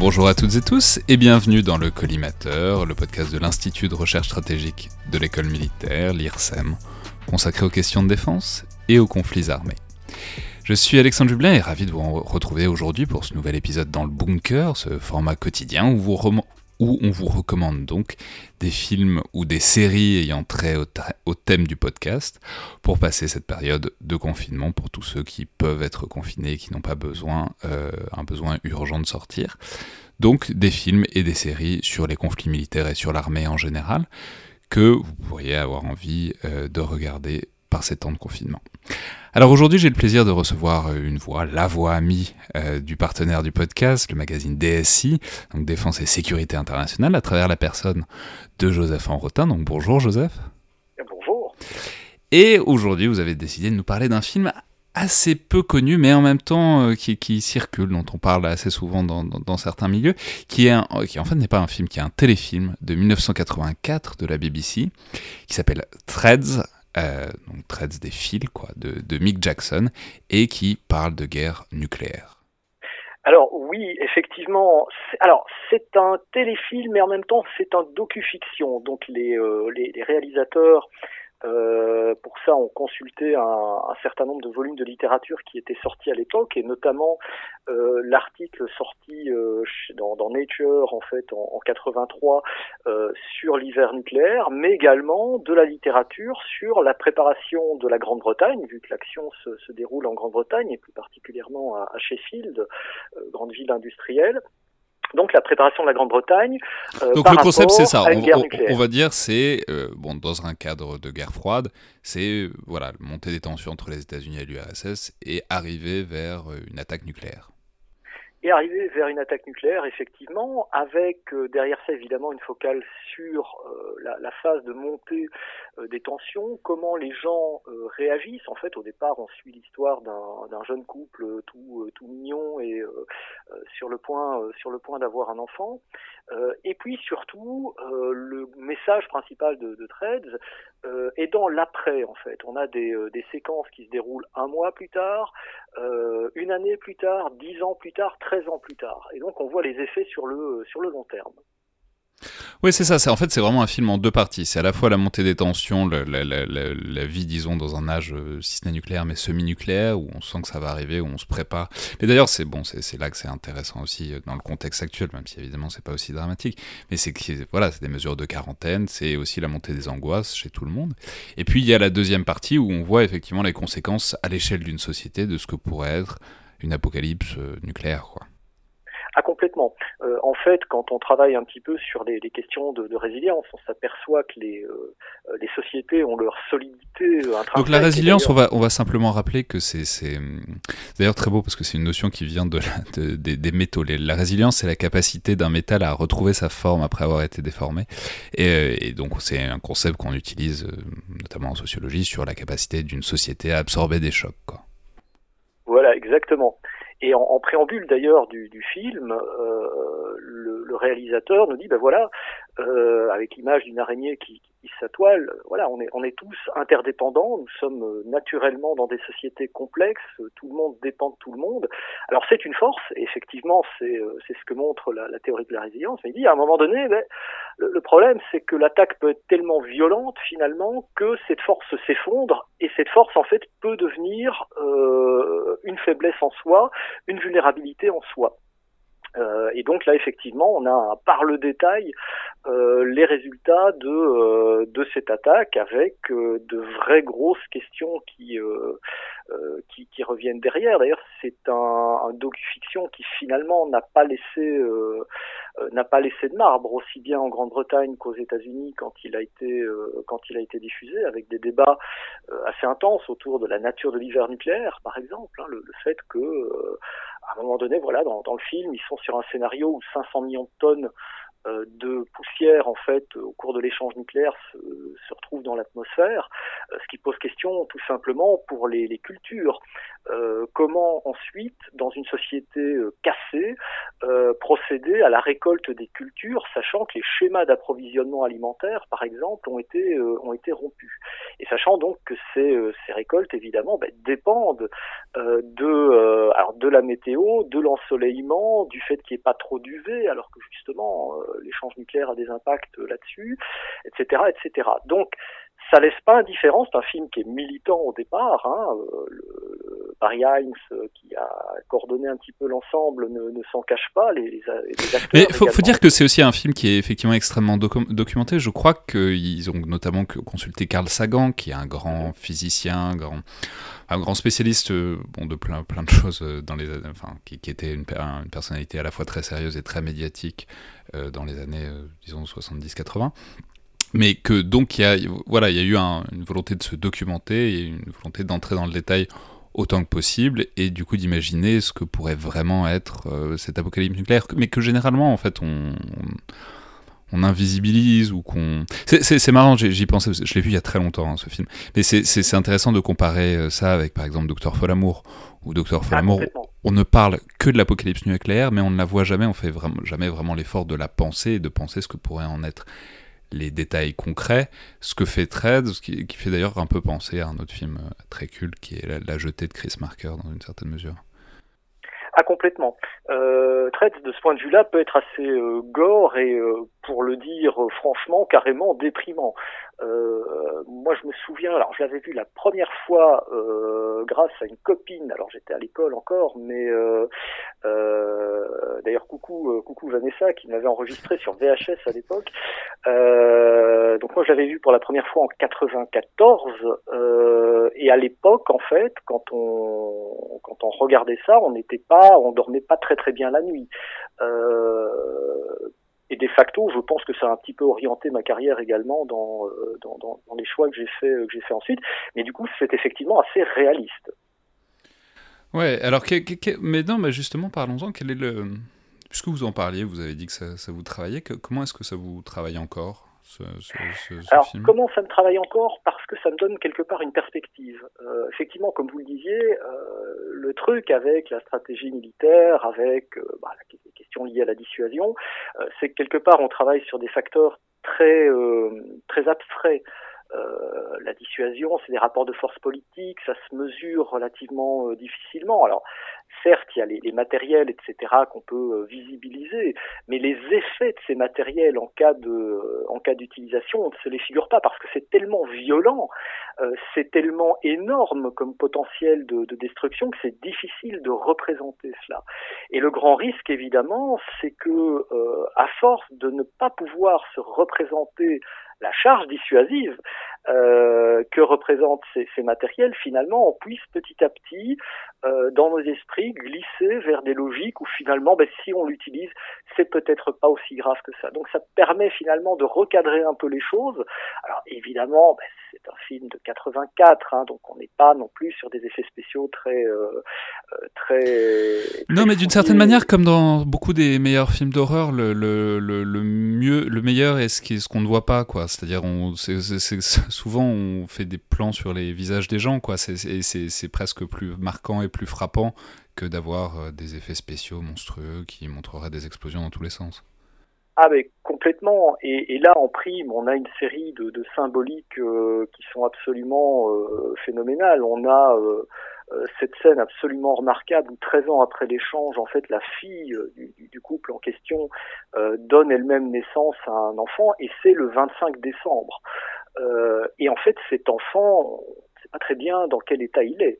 Bonjour à toutes et tous et bienvenue dans le Collimateur, le podcast de l'Institut de recherche stratégique de l'école militaire, l'IRSEM, consacré aux questions de défense et aux conflits armés. Je suis Alexandre Jublin et ravi de vous retrouver aujourd'hui pour ce nouvel épisode dans le bunker, ce format quotidien où, vous où on vous recommande donc des films ou des séries ayant trait au, thème du podcast pour passer cette période de confinement pour tous ceux qui peuvent être confinés et qui n'ont pas besoin, euh, un besoin urgent de sortir. Donc des films et des séries sur les conflits militaires et sur l'armée en général que vous pourriez avoir envie euh, de regarder par ces temps de confinement. Alors aujourd'hui, j'ai le plaisir de recevoir euh, une voix, la voix amie euh, du partenaire du podcast, le magazine DSI, donc Défense et Sécurité Internationale, à travers la personne de Joseph Enrotin. Donc bonjour Joseph. Bonjour. Et aujourd'hui, vous avez décidé de nous parler d'un film assez peu connu, mais en même temps euh, qui, circule, dont on parle assez souvent dans, certains milieux, qui, est qui en fait n'est pas un film, qui est un téléfilm de 1984 de la BBC, qui s'appelle Threads, euh, donc traite des fils de, Mick Jackson et qui parle de guerre nucléaire. Alors oui, effectivement. Alors c'est un téléfilm, mais en même temps c'est un docu-fiction. Donc les, euh, réalisateurs euh, pour ça, on consultait un, un, certain nombre de volumes de littérature qui étaient sortis à l'époque, et notamment euh, l'article sorti euh, dans, dans, Nature en fait en, en 83 euh, sur l'hiver nucléaire, mais également de la littérature sur la préparation de la Grande-Bretagne, vu que l'action se, se, déroule en Grande-Bretagne et plus particulièrement à, à Sheffield, euh, grande ville industrielle donc la préparation de la Grande-Bretagne. Euh, donc le concept c'est ça. On, va dire c'est euh, bon dans un cadre de guerre froide, c'est euh, voilà monter des tensions entre les États-Unis et l'URSS et arriver vers une attaque nucléaire et arriver vers une attaque nucléaire, effectivement, avec euh, derrière ça évidemment une focale sur euh, la, la, phase de montée euh, des tensions, comment les gens réagissent. En fait, au départ, on suit l'histoire d'un jeune couple tout, tout mignon et sur le point, sur le point d'avoir un enfant. et puis surtout, le message principal de, de est dans l'après. En fait, on a des, des séquences qui se déroulent un mois plus tard, une année plus tard, dix ans plus tard 13 ans plus tard. Et donc on voit les effets sur le, sur le long terme. Oui, c'est ça. En fait, c'est vraiment un film en deux parties. C'est à la fois la montée des tensions, la, vie, disons, dans un âge, euh, si ce n'est nucléaire, mais semi-nucléaire, où on sent que ça va arriver, où on se prépare. Et d'ailleurs, c'est bon, c'est là que c'est intéressant aussi euh, dans le contexte actuel, même si évidemment c'est pas aussi dramatique. Mais c'est voilà, c'est des mesures de quarantaine, c'est aussi la montée des angoisses chez tout le monde. Et puis il y a la deuxième partie où on voit effectivement les conséquences à l'échelle d'une société de ce que pourrait être une apocalypse euh, nucléaire, quoi. Ah complètement. Euh, en fait, quand on travaille un petit peu sur les, les questions de, de, résilience, on s'aperçoit que les, euh, les sociétés ont leur solidité. Donc la résilience, on va, on va simplement rappeler que c'est d'ailleurs très beau parce que c'est une notion qui vient de, la, de des, des, métaux. La résilience, c'est la capacité d'un métal à retrouver sa forme après avoir été déformé. Et, euh, et donc c'est un concept qu'on utilise notamment en sociologie sur la capacité d'une société à absorber des chocs. Quoi. Voilà, exactement. Et en, préambule d'ailleurs du, du, film, euh, le, le, réalisateur nous dit, ben voilà, euh, avec l'image d'une araignée qui, qui voilà, on est, on est tous interdépendants, nous sommes naturellement dans des sociétés complexes, tout le monde dépend de tout le monde. Alors c'est une force, effectivement euh, c'est ce que montre la, la, théorie de la résilience, mais il dit à un moment donné, ben, le, le problème c'est que l'attaque peut être tellement violente finalement que cette force s'effondre, et cette force en fait peut devenir euh, une faiblesse en soi, une vulnérabilité en soi. Euh, et donc là, effectivement, on a par le détail euh, les résultats de, euh, de cette attaque avec euh, de vraies grosses questions qui, euh, qui, qui, reviennent derrière. D'ailleurs, c'est un, un docu-fiction qui finalement n'a pas laissé n'a pas laissé de marbre aussi bien en Grande-Bretagne qu'aux États-Unis quand il a été quand il a été diffusé avec des débats assez intenses autour de la nature de l'hiver nucléaire, par exemple, hein, le, le, fait que à un moment donné, voilà, dans, dans, le film, ils sont sur un scénario où 500 millions de tonnes de poussière en fait au cours de l'échange nucléaire se, se, retrouve dans l'atmosphère, ce qui pose question tout simplement pour les, les cultures. Euh, comment ensuite, dans une société euh, cassée, euh, procéder à la récolte des cultures, sachant que les schémas d'approvisionnement alimentaire, par exemple, ont été ont été rompus, et sachant donc que ces, ces récoltes, évidemment, ben, dépendent de alors de la météo, de l'ensoleillement, du fait qu'il n'y ait pas trop d'UV, alors que justement l'échange nucléaire a des impacts là-dessus, etc., etc. Donc ça laisse pas indifférent. C'est un film qui est militant au départ. Hein. Barry Hines, euh, qui a coordonné un petit peu l'ensemble, ne, ne s'en cache pas. Les, les, acteurs Mais il faut, faut, dire que c'est aussi un film qui est effectivement extrêmement documenté. Je crois qu'ils ont notamment consulté Carl Sagan, qui est un grand physicien, grand, un grand spécialiste euh, bon, de plein, plein de choses euh, dans les, enfin, qui, qui était une, une, personnalité à la fois très sérieuse et très médiatique euh, dans les années, disons, 70-80 mais que donc il y a, voilà, il y a eu une volonté de se documenter et une volonté d'entrer dans le détail autant que possible et du coup d'imaginer ce que pourrait vraiment être euh, cet apocalypse nucléaire, mais que généralement en fait on, on, invisibilise ou qu'on... C'est marrant, j'y pensais, je l'ai vu il y a très longtemps hein, ce film, mais c'est intéressant de comparer euh, ça avec par exemple Docteur Folamour, ou Docteur Folamour, ah, on ne parle que de l'apocalypse nucléaire, mais on ne la voit jamais, on fait vraiment, jamais vraiment l'effort de la penser et de penser ce que pourrait en être les détails concrets, ce que fait Tread, ce qui, fait d'ailleurs un peu penser à un autre film euh, très culte qui est La, jetée de Chris Marker dans une certaine mesure. Ah complètement. Euh, de ce point de vue-là peut être assez euh, gore et euh, pour le dire franchement carrément déprimant. Euh, moi, je me souviens, alors je l'avais vu la première fois euh, grâce à une copine. Alors j'étais à l'école encore, mais euh, euh d'ailleurs coucou, euh, coucou Vanessa qui m'avait enregistré sur VHS à l'époque. Donc moi, je l'avais vu pour la première fois en 94. et à l'époque, en fait, quand on quand on regardait ça, on n'était pas, on dormait pas très très bien la nuit. Euh, et de facto, je pense que ça a un petit peu orienté ma carrière également dans, euh, dans, dans, dans les choix que j'ai fait, que j'ai fait ensuite. Mais du coup, c'est effectivement assez réaliste. Ouais, alors, mais non, mais justement, parlons-en. Quel est le. Puisque vous en parliez, vous avez dit que ça, ça vous travaillait. comment est-ce que ça vous travaille encore alors, comment ça me travaille encore? Parce que ça me donne quelque part une perspective. Euh, effectivement, comme vous le disiez, euh, le truc avec la stratégie militaire, avec euh, bah, liées à la dissuasion, euh, c'est que quelque part on travaille sur des facteurs très euh, très abstraits. Euh, la dissuasion, c'est des rapports de force politique, ça se mesure relativement difficilement. Alors, certes, il y a les, matériels, etc., qu'on peut euh, visibiliser, mais les effets de ces matériels en cas de, en cas d'utilisation, on ne se les figure pas parce que c'est tellement violent, euh, c'est tellement énorme comme potentiel de, de destruction que c'est difficile de représenter cela. Et le grand risque, évidemment, c'est que, euh, à force de ne pas pouvoir se représenter la charge dissuasive euh, que représentent ces, ces, matériels, finalement, on puisse petit à petit, euh, dans nos esprits, glisser vers des logiques où finalement, ben, si on l'utilise, c'est peut-être pas aussi grave que ça. Donc ça permet finalement de recadrer un peu les choses. Alors évidemment, ben, c'est un film de 84, hein, donc on n'est pas non plus sur des effets spéciaux très, euh, euh très, très, Non, mais d'une certaine manière, comme dans beaucoup des meilleurs films d'horreur, le, le, le, le, mieux, le meilleur est ce qu'on ne voit pas, quoi. C'est-à-dire, on, c'est, c'est, souvent, on fait des plans sur les visages des gens, quoi. C'est presque plus marquant et plus frappant que d'avoir euh, des effets spéciaux monstrueux qui montreraient des explosions dans tous les sens. Ah mais complètement. Et, là, en prime, on a une série de, symboliques euh, qui sont absolument euh, phénoménales. On a cette scène absolument remarquable où 13 ans après l'échange, en fait, la fille du, du couple en question donne elle-même naissance à un enfant, et c'est le 25 décembre. Euh, et en fait, cet enfant, on ne sait pas très bien dans quel état il est.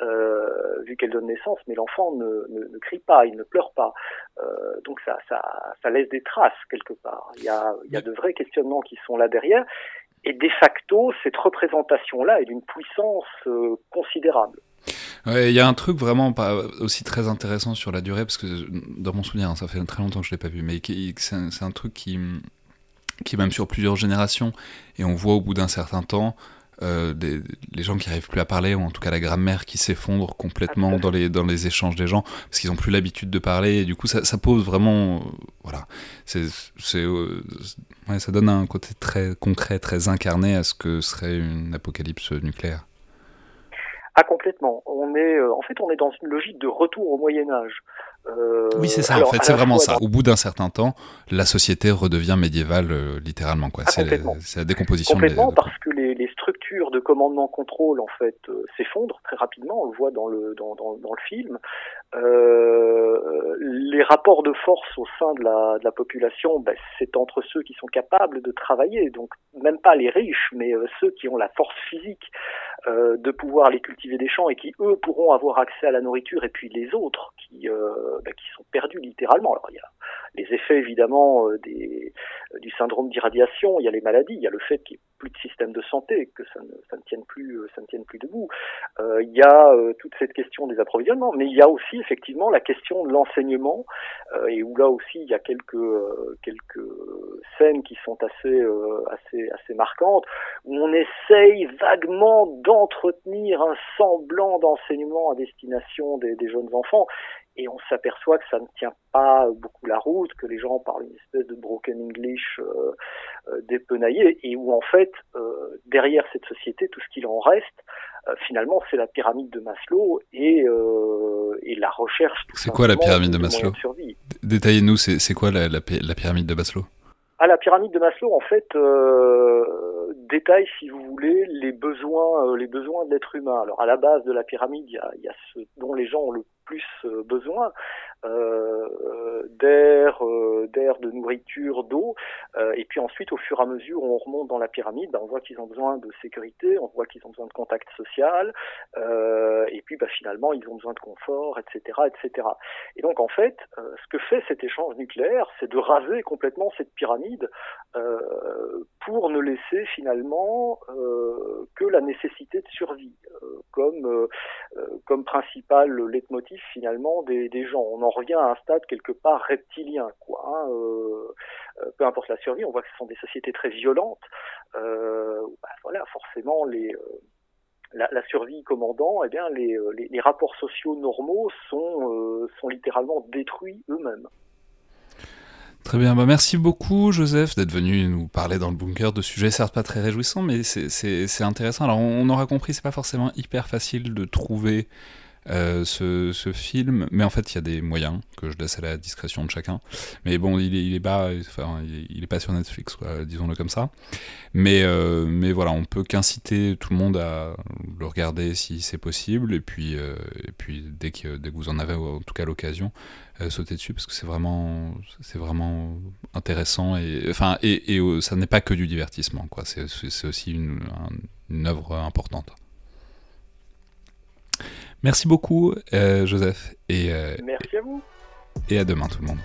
Euh, vu qu'elle donne naissance, mais l'enfant ne, ne, ne, crie pas, il ne pleure pas. Euh, donc ça, ça, ça, laisse des traces quelque part. Il y, a, il y a de vrais questionnements qui sont là derrière. Et de facto, cette représentation-là est d'une puissance euh, considérable. Ouais, il y a un truc vraiment pas aussi très intéressant sur la durée, parce que dans mon souvenir, hein, ça fait très longtemps que je l'ai pas vu, mais c'est un, un, truc qui, qui est même sur plusieurs générations, et on voit au bout d'un certain temps euh, les gens qui n'arrivent plus à parler, ou en tout cas la grammaire qui s'effondre complètement dans les, dans les échanges des gens, parce qu'ils n'ont plus l'habitude de parler, et du coup ça, ça pose vraiment... voilà, c'est, ouais, ça donne un côté très concret, très incarné à ce que serait une apocalypse nucléaire. Ah complètement. On est, en fait, on est dans une logique de retour au Moyen Âge. Euh, oui, c'est ça, en fait, c'est vraiment ça. Au bout d'un certain temps, la société redevient médiévale, euh, littéralement. Quoi. Ah, c'est, la décomposition. Complètement, parce que les, les, structures de commandement-contrôle, en fait, euh, s'effondrent très rapidement. On le voit dans le, dans, dans, dans le film. les rapports de force au sein de la, de la population, ben, c'est entre ceux qui sont capables de travailler, donc même pas les riches, mais ceux qui ont la force physique de pouvoir aller cultiver des champs et qui, eux, pourront avoir accès à la nourriture, et puis les autres qui euh, bah, qui sont perdus littéralement. Alors il y a les effets évidemment euh, des, euh, du syndrome d'irradiation, il y a les maladies, il y a le fait qu'il n'y ait plus de système de santé, que ça ne, ça ne tienne plus, ça ne tienne plus debout. il y a toute cette question des approvisionnements, mais il y a aussi effectivement la question de l'enseignement, et où là aussi il y a quelques quelques scènes qui sont assez assez assez marquantes, où on essaye vaguement d'entretenir un semblant d'enseignement à destination des, des jeunes enfants et on s'aperçoit que ça ne tient pas beaucoup la route, que les gens parlent une espèce de broken English euh, euh dépenaillé, et où en fait, euh, derrière cette société, tout ce qu'il en reste, euh, finalement, c'est la pyramide de Maslow et, euh, et la recherche. C'est quoi la pyramide de, Maslow Détaillez-nous, c'est quoi la, la, la, pyramide de Maslow? Ah, la pyramide de Maslow, en fait, euh, détaille, si vous voulez, les besoins, les besoins de l'être humain. Alors, à la base de la pyramide, il y a, il y a ce dont les gens ont le plus euh, besoin euh, d'air, euh, d'air, de nourriture, d'eau. et puis ensuite, au fur et à mesure, on remonte dans la pyramide, ben, on voit qu'ils ont besoin de sécurité, on voit qu'ils ont besoin de contact social, et puis ben, finalement, ils ont besoin de confort, etc., etc. Et donc en fait, ce que fait cet échange nucléaire, c'est de raser complètement cette pyramide pour ne laisser finalement que la nécessité de survie comme comme principal leitmotiv finalement des, gens. Revient à un stade quelque part reptilien, quoi. Hein, euh, euh, peu importe la survie, on voit que ce sont des sociétés très violentes. Euh, bah, voilà, forcément les la, survie commandant, eh bien les, les, les rapports sociaux normaux sont, sont littéralement détruits eux-mêmes. Très bien, bah merci beaucoup Joseph d'être venu nous parler dans le bunker de sujets certes pas très réjouissants, mais c'est intéressant. Alors on, on aura compris, c'est pas forcément hyper facile de trouver euh, ce, film, mais en fait il y a des moyens que je laisse à la discrétion de chacun. Mais bon, il est, il bas, enfin, il est pas sur Netflix, disons-le comme ça. Mais, euh, mais voilà, on peut qu'inciter tout le monde à le regarder si c'est possible, et puis, euh, et puis dès, que, dès que vous en avez en tout cas l'occasion, sauter dessus parce que c'est vraiment, c'est vraiment intéressant et enfin et, ça n'est pas que du divertissement quoi. C'est, aussi une œuvre importante. Merci beaucoup, euh, Joseph. Et, euh, Merci à vous. Et à demain, tout le monde.